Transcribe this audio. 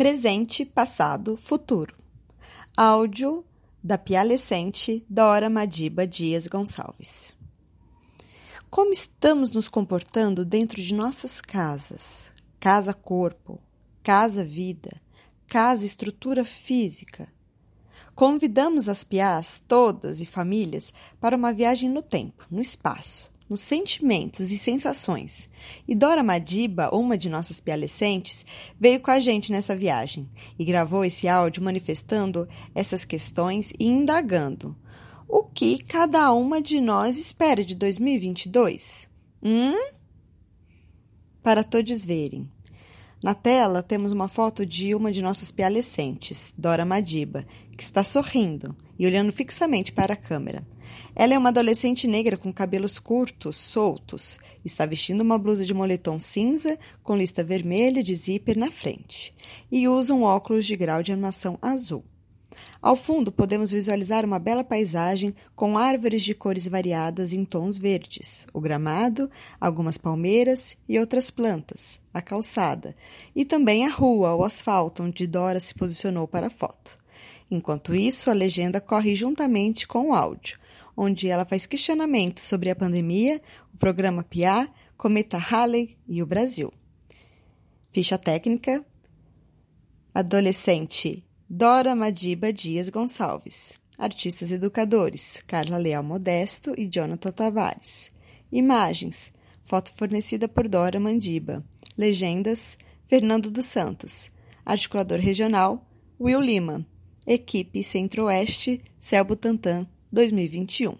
presente, passado, futuro. Áudio da pialescente Dora Madiba Dias Gonçalves. Como estamos nos comportando dentro de nossas casas? Casa corpo, casa vida, casa estrutura física. Convidamos as piás todas e famílias para uma viagem no tempo, no espaço nos sentimentos e sensações. E Dora Madiba, uma de nossas pialescentes, veio com a gente nessa viagem e gravou esse áudio manifestando essas questões e indagando o que cada uma de nós espera de 2022. Hum? Para todos verem. Na tela temos uma foto de uma de nossas pialescentes, Dora Madiba, que está sorrindo e olhando fixamente para a câmera. Ela é uma adolescente negra com cabelos curtos, soltos. Está vestindo uma blusa de moletom cinza com lista vermelha de zíper na frente e usa um óculos de grau de armação azul. Ao fundo, podemos visualizar uma bela paisagem com árvores de cores variadas em tons verdes, o gramado, algumas palmeiras e outras plantas, a calçada, e também a rua, o asfalto, onde Dora se posicionou para a foto. Enquanto isso, a legenda corre juntamente com o áudio, onde ela faz questionamentos sobre a pandemia, o programa PIA, Cometa Halley e o Brasil. Ficha técnica: Adolescente Dora Madiba Dias Gonçalves. Artistas educadores: Carla Leal Modesto e Jonathan Tavares. Imagens: foto fornecida por Dora Mandiba. Legendas: Fernando dos Santos. Articulador regional: Will Lima. Equipe Centro-Oeste, Céu Butantan, 2021.